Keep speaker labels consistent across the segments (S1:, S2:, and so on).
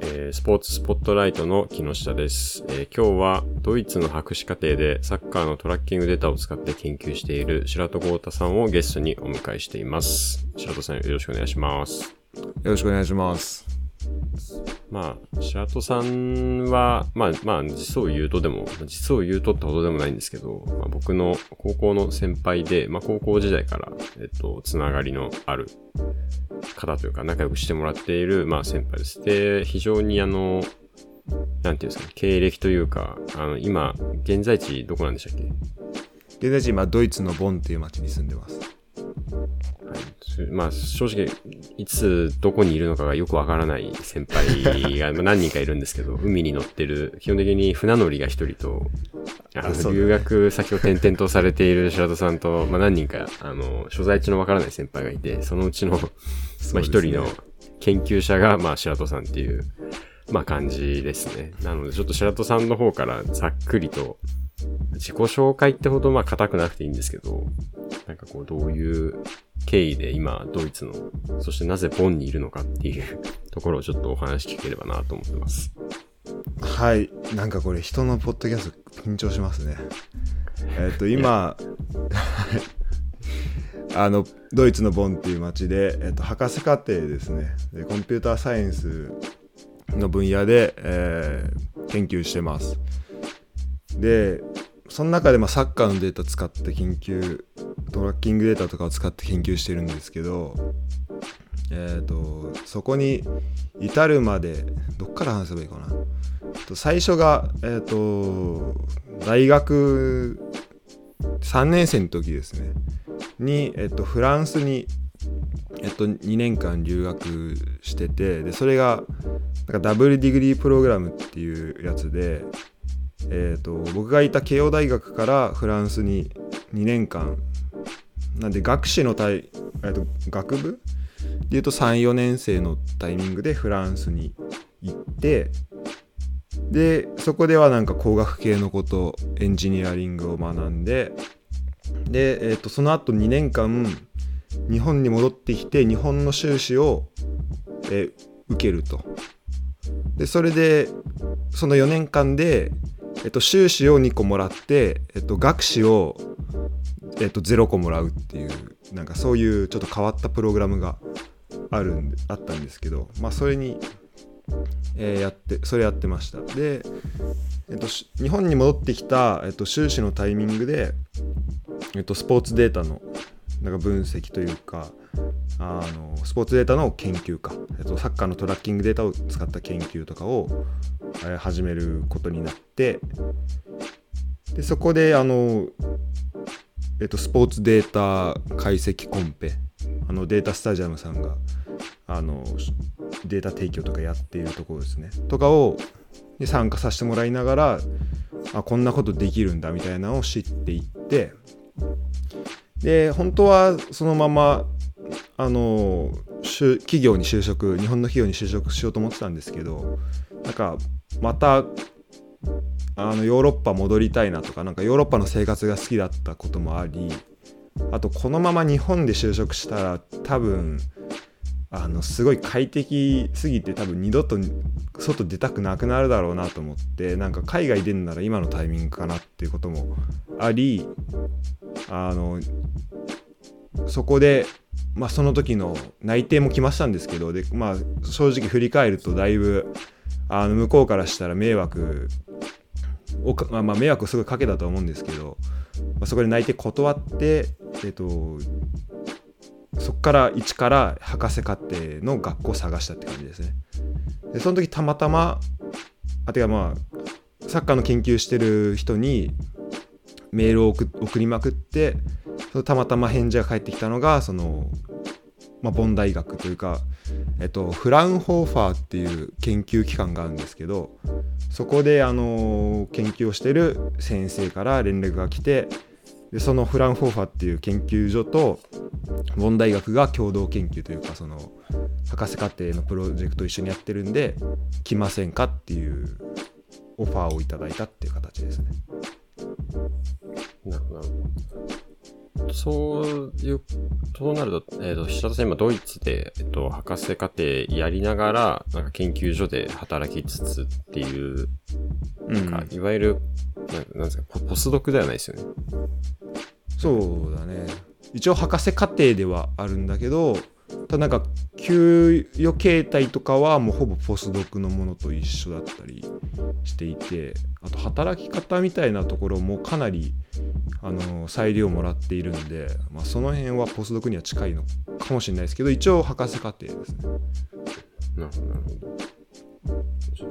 S1: えースポーツスポットライトの木下です、えー今日はドイツの博士課程でサッカーのトラッキングデータを使って研究している白戸豪太さんをゲストにお迎えしています。白戸さんよろしくお願いします。
S2: よろしくお願いします。
S1: まあ、白戸さんは、まあ、まあ、実を言うとでも、実を言うとってほどでもないんですけど、まあ、僕の高校の先輩で、まあ、高校時代から、えっと、つながりのある方というか、仲良くしてもらっている、まあ、先輩です。で、非常にあの、なんていうんですかね、経歴というか、あの、今、現在地どこなんでしたっけ？
S2: 現在地今ドイツのボンっていう町に住んでます。
S1: はい、まあ正直いつどこにいるのかがよくわからない先輩が まあ何人かいるんですけど海に乗ってる基本的に船乗りが一人とあの留学先を転々とされている白戸さんと、まあ、何人かあの所在地のわからない先輩がいてそのうちのまあ一人の研究者が、まあ、白戸さんっていう、まあ、感じですね。なので、ちょっと白戸さんの方からざっくりと、自己紹介ってほど、まあ、硬くなくていいんですけど、なんかこう、どういう経緯で今、ドイツの、そしてなぜボンにいるのかっていう ところをちょっとお話聞ければなと思ってます。
S2: はい。なんかこれ人のポッドキャスト緊張しますね。えっと、今、あの、ドイツのボンっていう町で、えっと、博士課程ですね。でコンピューターサイエンスの分野で、えー研究してます。で、その中でまあサッカーのデータ使って研究、トラッキングデータとかを使って研究してるんですけど、えっ、と、そこに至るまで、どっから話せばいいかな。最初が、えっ、と、大学3年生の時ですね。に、えっ、と、フランスに、えっと、2年間留学してて、で、それが、なんかダブルディグリープログラムっていうやつで、えっ、と、僕がいた慶応大学からフランスに2年間、なんで学士の対、えっと、学部？でいうと34年生のタイミングでフランスに行ってでそこではなんか工学系のことエンジニアリングを学んでで、えー、とその後2年間日本に戻ってきて日本の修士を、えー受けると。でそれでその4年間で、えっと修士を2個もらって、えっと学士を、えっと0個もらうっていうなんかそういうちょっと変わったプログラムがあるんであったんですけどまあそれに、えーやってそれやってました。で、えっと、日本に戻ってきた、えっと、修士のタイミングで、えっと、スポーツデータのなんか分析というかあのスポーツデータの研究か、えっと、サッカーのトラッキングデータを使った研究とかを、えー始めることになってでそこであの、えっと、スポーツデータ解析コンペ。あのデータスタジアムさんがあのデータ提供とかやっているところですね。とかをに参加させてもらいながらあこんなことできるんだみたいなのを知っていって。で本当はそのままあの企業に就職日本の企業に就職しようと思ってたんですけどなんかまたあのヨーロッパ戻りたいなとかなんかヨーロッパの生活が好きだったこともありあとこのまま日本で就職したら多分あのすごい快適すぎて多分二度と外出たくなくなるだろうなと思ってなんか海外出るなら今のタイミングかなっていうこともありあのそこで、まあ、その時の内定も来ましたんですけどで、まあ、正直振り返るとだいぶあの向こうからしたら迷惑を、まあ、迷惑をすごいかけたと思うんですけど、まあ、そこで内定断って、えっと、そこから一から博士課程の学校を探したって感じですね。でその時たまたまあてかまあサッカーの研究してる人にメールを送送りまくってそのたまたま返事が返ってきたのがその、まあ、ボン大学というか、えっと、フラウンホーファーっていう研究機関があるんですけどそこであの研究をしてる先生から連絡が来てでそのフランホーファーっていう研究所とボン大学が共同研究というかその博士課程のプロジェクト一緒にやってるんで来ませんかっていうオファーをいただいたっていう形ですね。
S1: そういう、そうなると、えっ、と、白田さん今ドイツで、えっ、と、博士課程やりながら、なんか研究所で働きつつっていう、
S2: うん
S1: か、いわゆる、ななんですかポ、ポスドクではないですよね。
S2: そうだね一応博士課程ではあるんだけどただなんか給与形態とかはもうほぼポスドクのものと一緒だったりしていてあと働き方みたいなところもかなりあの裁量もらっているので、まあ、その辺はポスドクには近いのかもしれないですけど一応博士課程ですね
S1: なるほど、なるほど。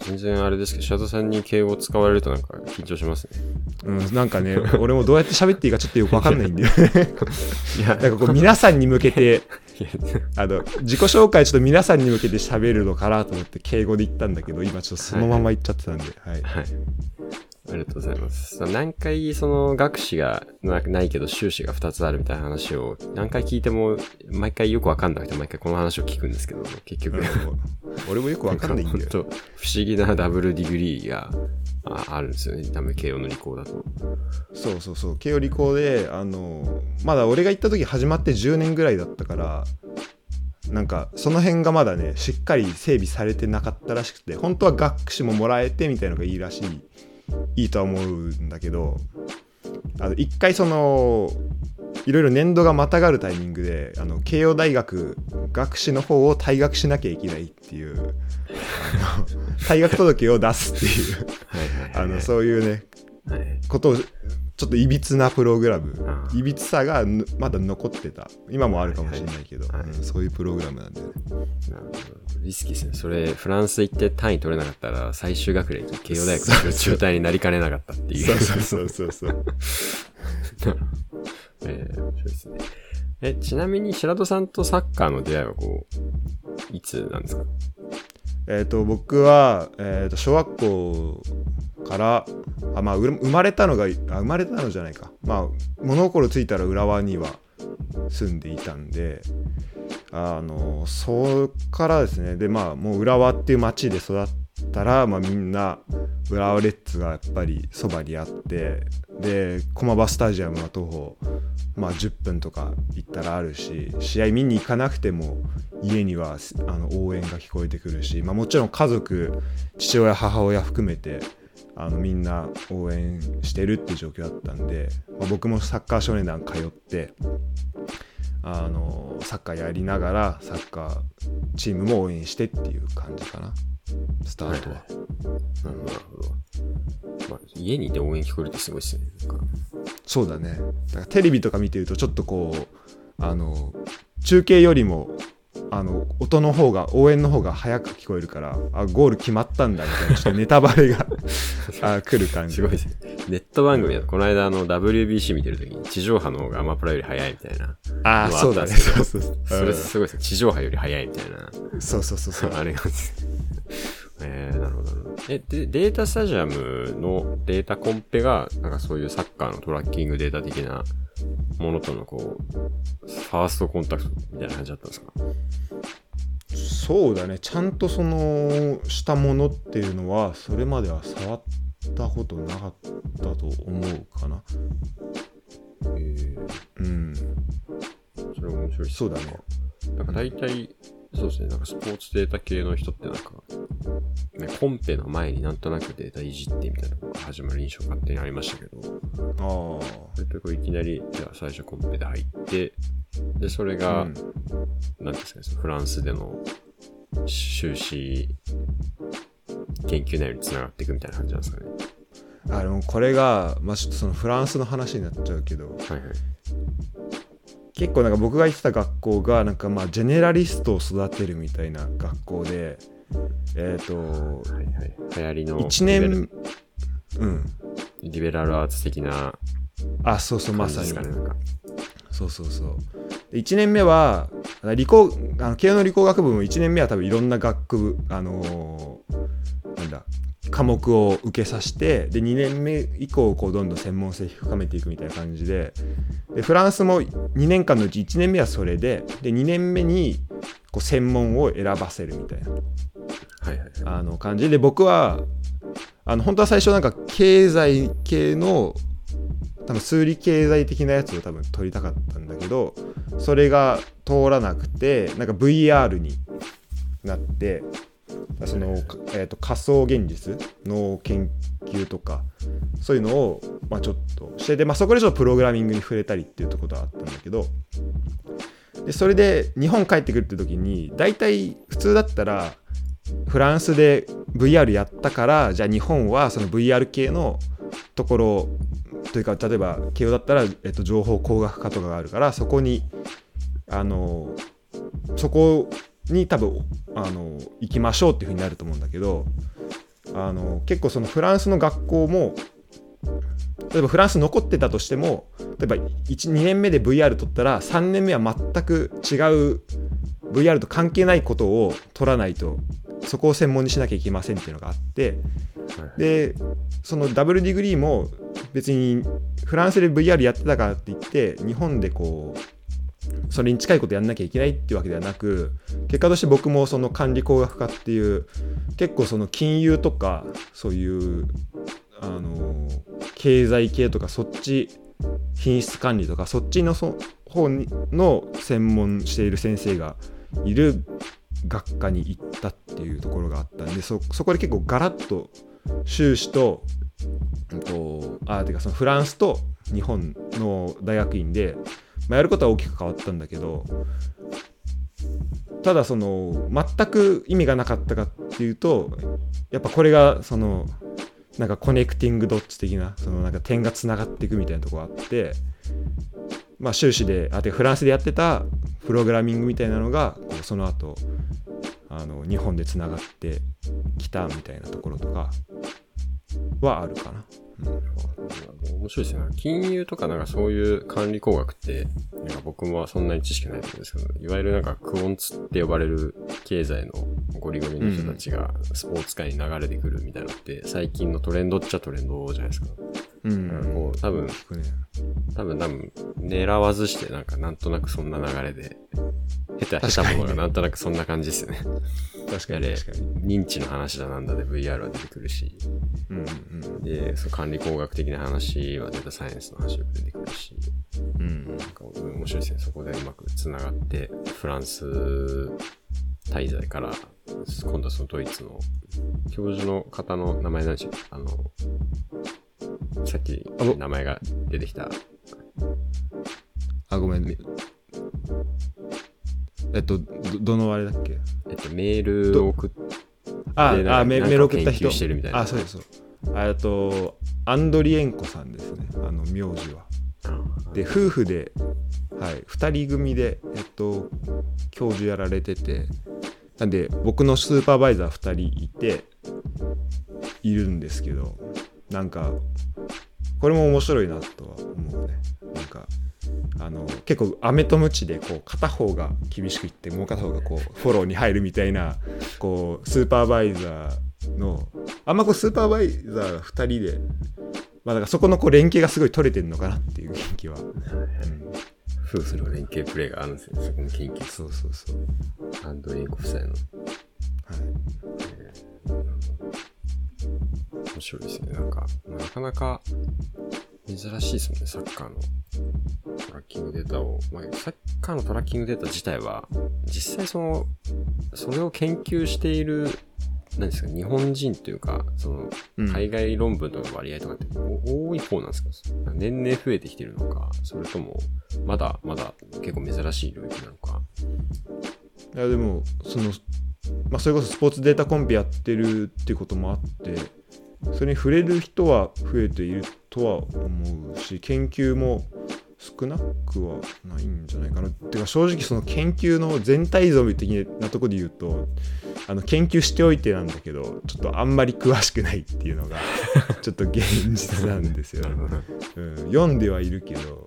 S1: 全然あれですけど、白田さんに敬語使われるとなんか緊張しますね。
S2: うん、なんかね 俺もどうやって喋っていいかちょっとよくわかんないんでなん
S1: いや、
S2: かこう皆さんに向けて あの自己紹介ちょっと皆さんに向けて喋るのかなと思って敬語で言ったんだけど今ちょっとそのまま言っちゃってたんで、はい
S1: はい。ありがとうございます。さ何回その学士がなないけど修士が2つあるみたいな話を何回聞いても毎回よくわかんなくて毎回この話を聞くんですけど、結局。
S2: うん俺もよくわかんないんだよ
S1: 本当不思議なダブルディグリーがああるんですよね。多分慶応の理工だと。
S2: そうそうそう慶応理工であのまだ俺が行った時始まって10年ぐらいだったからなんかその辺がまだねしっかり整備されてなかったらしくて本当は学士ももらえてみたいのがいいらしいいいとは思うんだけどあの一回そのいろいろ年度がまたがるタイミングであの慶応大学学士の方を退学しなきゃいけないっていう退学届を出すっていうあのそういうね
S1: はい。
S2: ことをちょっといびつなプログラム
S1: ああ
S2: いびつさがぬまだ残ってた今もあるかもしれないけど、
S1: はいはい
S2: うんそういうプログラムなんでね
S1: なるほど。リスキーですね。それ、フランス行って単位取れなかったら、最終学歴、慶応大学の中退になりかねなかったっていう。
S2: そうそうそうそうそう
S1: えー、面白いですね。え、ちなみに白戸さんとサッカーの出会いはこう、いつなんですか？
S2: えっと僕は、えー、と小学校からあまあ生まれたのがあ生まれたのじゃないか。まあ物心ついたら浦和には住んでいたんであのそこからですね。でまあもう浦和っていう町で育ったら、まあ、みんな浦和レッズがやっぱりそばにあってで駒場スタジアムは徒歩まあ10分とか行ったらあるし試合見に行かなくても家にはあの応援が聞こえてくるし、まあ、もちろん家族父親母親含めてあのみんな応援してるっていう状況だったんで、まあ、僕もサッカー少年団通ってあのサッカーやりながらサッカーチームも応援してっていう感じかなスタートは。
S1: なるほど、なるほど。まあ、家にいて応援聞こえるってすごいですね。
S2: そうだねだからテレビとか見てるとちょっとこうあの中継よりもあの音の方が応援の方が早く聞こえるからあゴール決まったんだみたいなちょっとネタバレがあ来る感じ
S1: すごいですね。ネット番組だと、この間あの WBC 見てるときに地上波の方がアマプラより早いみたいな。
S2: ああそうだね
S1: あったんですけど
S2: そうそう
S1: それすごいですね。地上波より早いみたいな。
S2: うんそうそうそうそう
S1: あれなんです。えー、なるほどなるほど。え、で、データスタジアムのデータコンペが、なんかそういうサッカーのトラッキングデータ的なものとのこう、ファーストコンタクトみたいな感じだったんですか？
S2: そうだねちゃんとそのしたものっていうのはそれまでは触ったことなかったと思うかな。
S1: えー、
S2: うん。
S1: それ面白い
S2: そうだね。
S1: なんか大体、そうですね、なんかスポーツデータ系の人ってなんか、ね、コンペの前になんとなくデータいじってみたいなのが始まる印象勝手にありましたけど、
S2: あ
S1: それとこういきなり、じゃあ最初コンペで入って、で、それ
S2: あ、
S1: が、
S2: うん。
S1: なんですかね、そのフランスでの修士研究内容につながっていくみたいな感じなんですかね。
S2: あでもこれが、まあ、ちょっとそのフランスの話になっちゃうけど
S1: はいはい。
S2: 結構なんか僕が行ってた学校がなんかまあジェネラリストを育てるみたいな学校でえっ、と
S1: はいはい。流行りの
S2: 1
S1: リベラ
S2: 年うん
S1: リベラルアーツ的な
S2: あそうそうまさにそうそうそうで1年目は理工あの慶応の理工学部も1年目は多分いろんな学部あのー科目を受けさせてで2年目以降こうどんどん専門性深めていくみたいな感じで。でフランスも2年間のうち1年目はそれでで2年目にこう専門を選ばせるみたいな。
S1: はいはいはい。
S2: あの感じ。で僕はあの本当は最初なんか経済系の多多分数理経済的なやつを多分取りたかったんだけどそれが通らなくてなんか VR になってその、えーと、仮想現実の研究とかそういうのを、まあ、ちょっとしてて、まあ、そこでちょっとプログラミングに触れたりっていうところがあったんだけどでそれで日本帰ってくるって時に大体普通だったらフランスで VR やったからじゃあ日本はその VR 系のところというか例えば慶応だったら、えっと、情報工学科とかがあるからそこにあのそこに多分あの行きましょうっていうふうになると思うんだけどあの結構そのフランスの学校も例えばフランス残ってたとしても例えば12年目で VR 取ったら3年目は全く違う VR と関係ないことを取らないとそこを専門にしなきゃいけませんっていうのがあってでそのダブルディグリーも別にフランスで VR やってたからって言って日本でこうそれに近いことやんなきゃいけないっていうわけではなく結果として僕もその管理工学科っていう結構その金融とかそういうあの経済系とかそっち品質管理とかそっちのそ方の専門している先生がいる学科に行ったっていうところがあったんでそこで結構ガラッと修士ととあてかそのフランスと日本の大学院で、まあ、やることは大きく変わったんだけどただその全く意味がなかったかっていうとやっぱこれがそのなんかコネクティングドッツ的なそのなんか点がつながっていくみたいなとこがあってまあ修士であてフランスでやってたプログラミングみたいなのがこうその後あの日本でつながってきたみたいなところとかはあるかな。
S1: うん、面白いですね。金融とかなんかそういう管理工学って、なんか僕もそんなに知識ないと思うんですけど、いわゆるなんかクオンツって呼ばれる経済のゴリゴリの人たちがスポーツ界に流れてくるみたいなのって、最近のトレンドっちゃトレンドじゃないですか。うん。こう多分、多分多分、狙わずしてなんかなんとなくそんな流れで、下手、下手ものがなんとなくそんな感じですよね。
S2: 確かに確か
S1: に。認知の話だなんだで VR は出てくるし、うんうん、で、その管理工学的な話はデータサイエンスの話が出てくるし、うん、なんか面白いですね。そこでうまく繋がって、フランス滞在から、今度はそのドイツの教授の方の名前なんでしょうあの、さっき名前が出てきた。
S2: あ、ごめんね。えっと、どどのあれだっけ？
S1: えっと、メールを送って、
S2: あ、あメメール送った人。
S1: してるみたいな。
S2: あ、そうです。えっと、アンドリエンコさんですね。あの、名字は。で、夫婦で、はい、2人組で、えっと、教授やられてて、なんで、僕のスーパーバイザー2人いて、いるんですけど、なんか、これも面白いなとあの結構飴とムチでこう片方が厳しくいってもう片方がこうフォローに入るみたいなこうスーパーバイザーのあんまこうスーパーバイザー2人でまあだからそこのこう連携がすごい取れてるのかなっていう元気は、うん、
S1: 夫婦の連携プレーがあるんですよそこの研究。
S2: そうそうそう。
S1: アンドリーコ夫妻の。はい、えー、面白いですね。なんかなかなか珍しいですもんね、サッカーのトラッキングデータを。まあ、サッカーのトラッキングデータ自体は、実際その、それを研究している、何ですか、日本人というか、その、海外論文とかの割合とかって多い方なんですか、うん、年々増えてきてるのか、それとも、まだまだ結構珍しい領域なのか。
S2: いや、でも、その、まあ、それこそスポーツデータコンペやってるっていうこともあって、それに触れる人は増えているとは思うし研究も少なくはないんじゃないかな。っていうか正直その研究の全体像的なところで言うとあの研究しておいてなんだけどちょっとあんまり詳しくないっていうのが ちょっと現実なんですよ、うん、読んではいるけど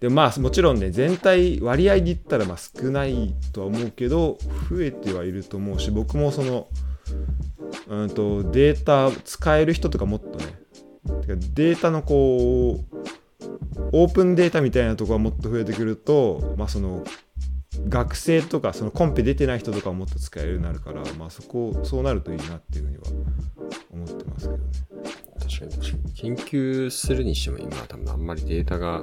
S2: でまあもちろんね全体割合で言ったらまあ少ないとは思うけど増えてはいると思うし僕もそのうんとデータ使える人とかもっとねデータのこうオープンデータみたいなとこがもっと増えてくると、まあ、その学生とかそのコンペ出てない人とかももっと使えるようになるから、まあ、そこそうなるといいなっていうふうには思ってますけどね。
S1: 確かに確かに。研究するにしても今は多分あんまりデータが、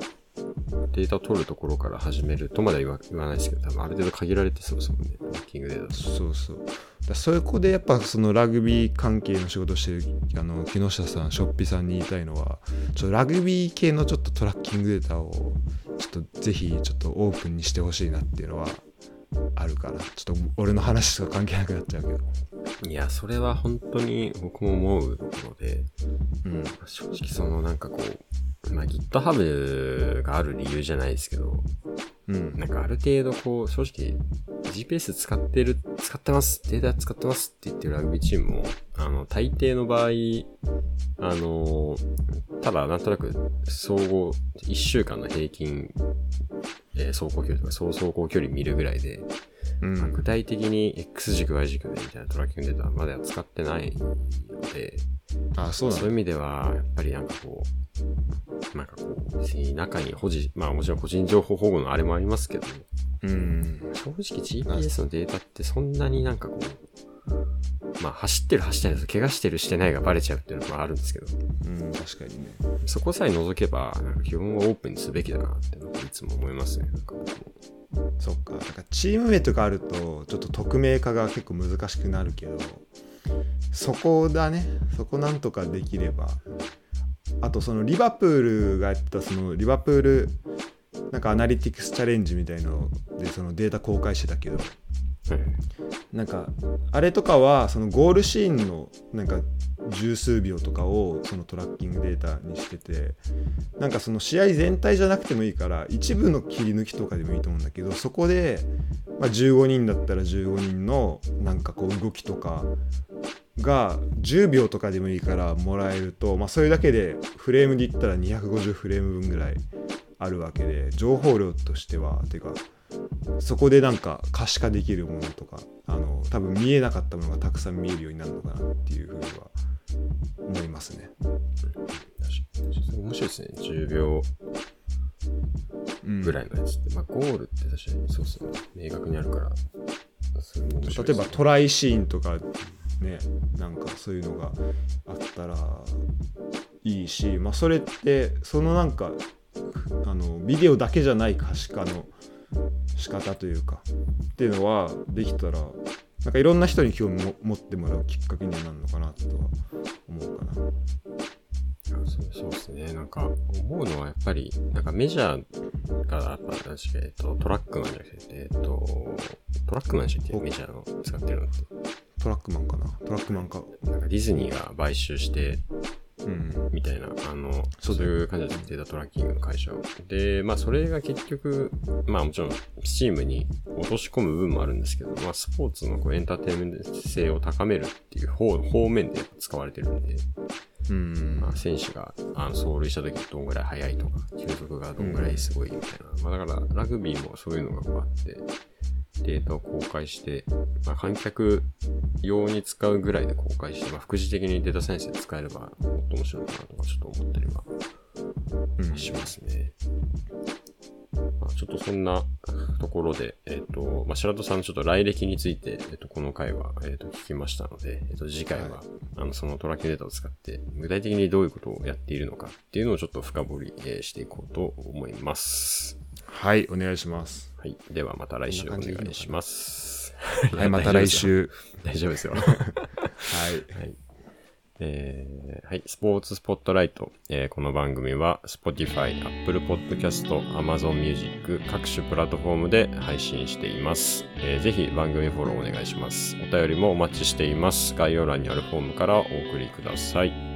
S1: データを取るところから始めるとまでは言わないですけど、多分ある程度限られてそうですもんね。ランキングデータと
S2: そうそうだそこでやっぱそのラグビー関係の仕事をしてるあの木下さんショッピさんに言いたいのはちょっとラグビー系のちょっとトラッキングデータをちょっとぜひちょっとオープンにしてほしいなっていうのはあるからちょっと俺の話とか関係なくなっちゃうけど。
S1: いや、それは本当に僕も思うところで、
S2: うん。
S1: 正直そのなんかこう、まあ、GitHub がある理由じゃないですけど、
S2: うん。
S1: なんかある程度こう、正直 GPS 使ってる、使ってます、データ使ってますって言ってるラグビーチームも、あの、大抵の場合、あの、ただなんとなく総合1週間の平均、えー走行距離とか総走行距離見るぐらいで、
S2: うん。
S1: 具体的に X 軸 Y 軸でみたいなトラッキングデータはまだ使ってないので、
S2: あそうなんだ。
S1: そういう意味では、やっぱりなんかこう、なんかこう、中に保持、まあもちろん個人情報保護のあれもありますけど、
S2: うん。
S1: 正直 GPS のデータってそんなになんかこう、まあ走ってる走ってないと怪我してるしてないがバレちゃうっていうのもあるんですけど、
S2: うん確かにね。
S1: そこさえ除けば、なんか基本はオープンにすべきだなってのはいつも思いますね。なんか僕も
S2: そっか。なんかチーム名とかあるとちょっと匿名化が結構難しくなるけどそこだね。そこなんとかできればあとそのリバプールがやってたそのリバプールなんかアナリティクスチャレンジみたいのでそのデータ公開してたけど。
S1: はい
S2: なんかあれとかはそのゴールシーンのなんか十数秒とかをそのトラッキングデータにしててなんかその試合全体じゃなくてもいいから一部の切り抜きとかでもいいと思うんだけどそこで、まあ、15人だったら15人のなんかこう動きとかが10秒とかでもいいからもらえると、まあ、それだけでフレームで言ったら250フレーム分ぐらいあるわけで情報量としては。てかそこでなんか可視化できるものとかあの多分見えなかったものがたくさん見えるようになるのかなっていうふうには思いますね。
S1: 面白いですね。10秒ぐらいのやつって。まあゴールって確かに。そうですね。明確に。あるから。それも面白い
S2: 例えばトライシーンとかねなんかそういうのがあったらいいし、まあ、それってそのなんかあのビデオだけじゃない可視化の仕方というかっていうのはできたらなんかいろんな人に興味も持ってもらうきっかけになるのかなとは思うかな。
S1: そうですね。なんか、思うのはやっぱり、なんかメジャーが、やっぱ、確か、えっと、トラックマンじゃなくて、えっと、トラックマンでしたっけメジャーの使ってるのって。
S2: トラックマンかな？トラックマンか。
S1: なんかディズニーが買収して、
S2: うん。
S1: みたいな、あの、
S2: そ
S1: うういう感じでデータトラッキングの会社を。で、まあそれが結局、まあもちろん、スチームに落とし込む部分もあるんですけど、まあスポーツのこうエンターテインメント性を高めるっていう方方面で使われてるんで、
S2: うん
S1: まあ、選手があの走塁した時どんぐらい速いとか、球速がどんぐらいすごいみたいな。まあだから、ラグビーもそういうのがこうあって、データを公開して、まあ観客用に使うぐらいで公開して、まあ副次的にデータサイエンスで使えればもっと面白いかなとかちょっと思ったりは
S2: うん
S1: しますね。まあ、ちょっとそんなところで、えっ、と、まあ、白戸さんのちょっと来歴について、えっ、と、この回は、えっ、と、聞きましたので、えっ、と、次回は、
S2: はい
S1: あの、そのトラッキングデータを使って、具体的にどういうことをやっているのかっていうのをちょっと深掘り、えーしていこうと思います。
S2: はい、お願いします。
S1: はい。では、また来週お願いします。
S2: はい、また来。週。
S1: 大丈夫ですよ。
S2: はい。
S1: はい。えーはい。スポーツスポットライト。えーこの番組は Spotify、Apple Podcast、Amazon Music 各種プラットフォームで配信しています。えーぜひ番組フォローお願いします。お便りもお待ちしています。概要欄にあるフォームからお送りください。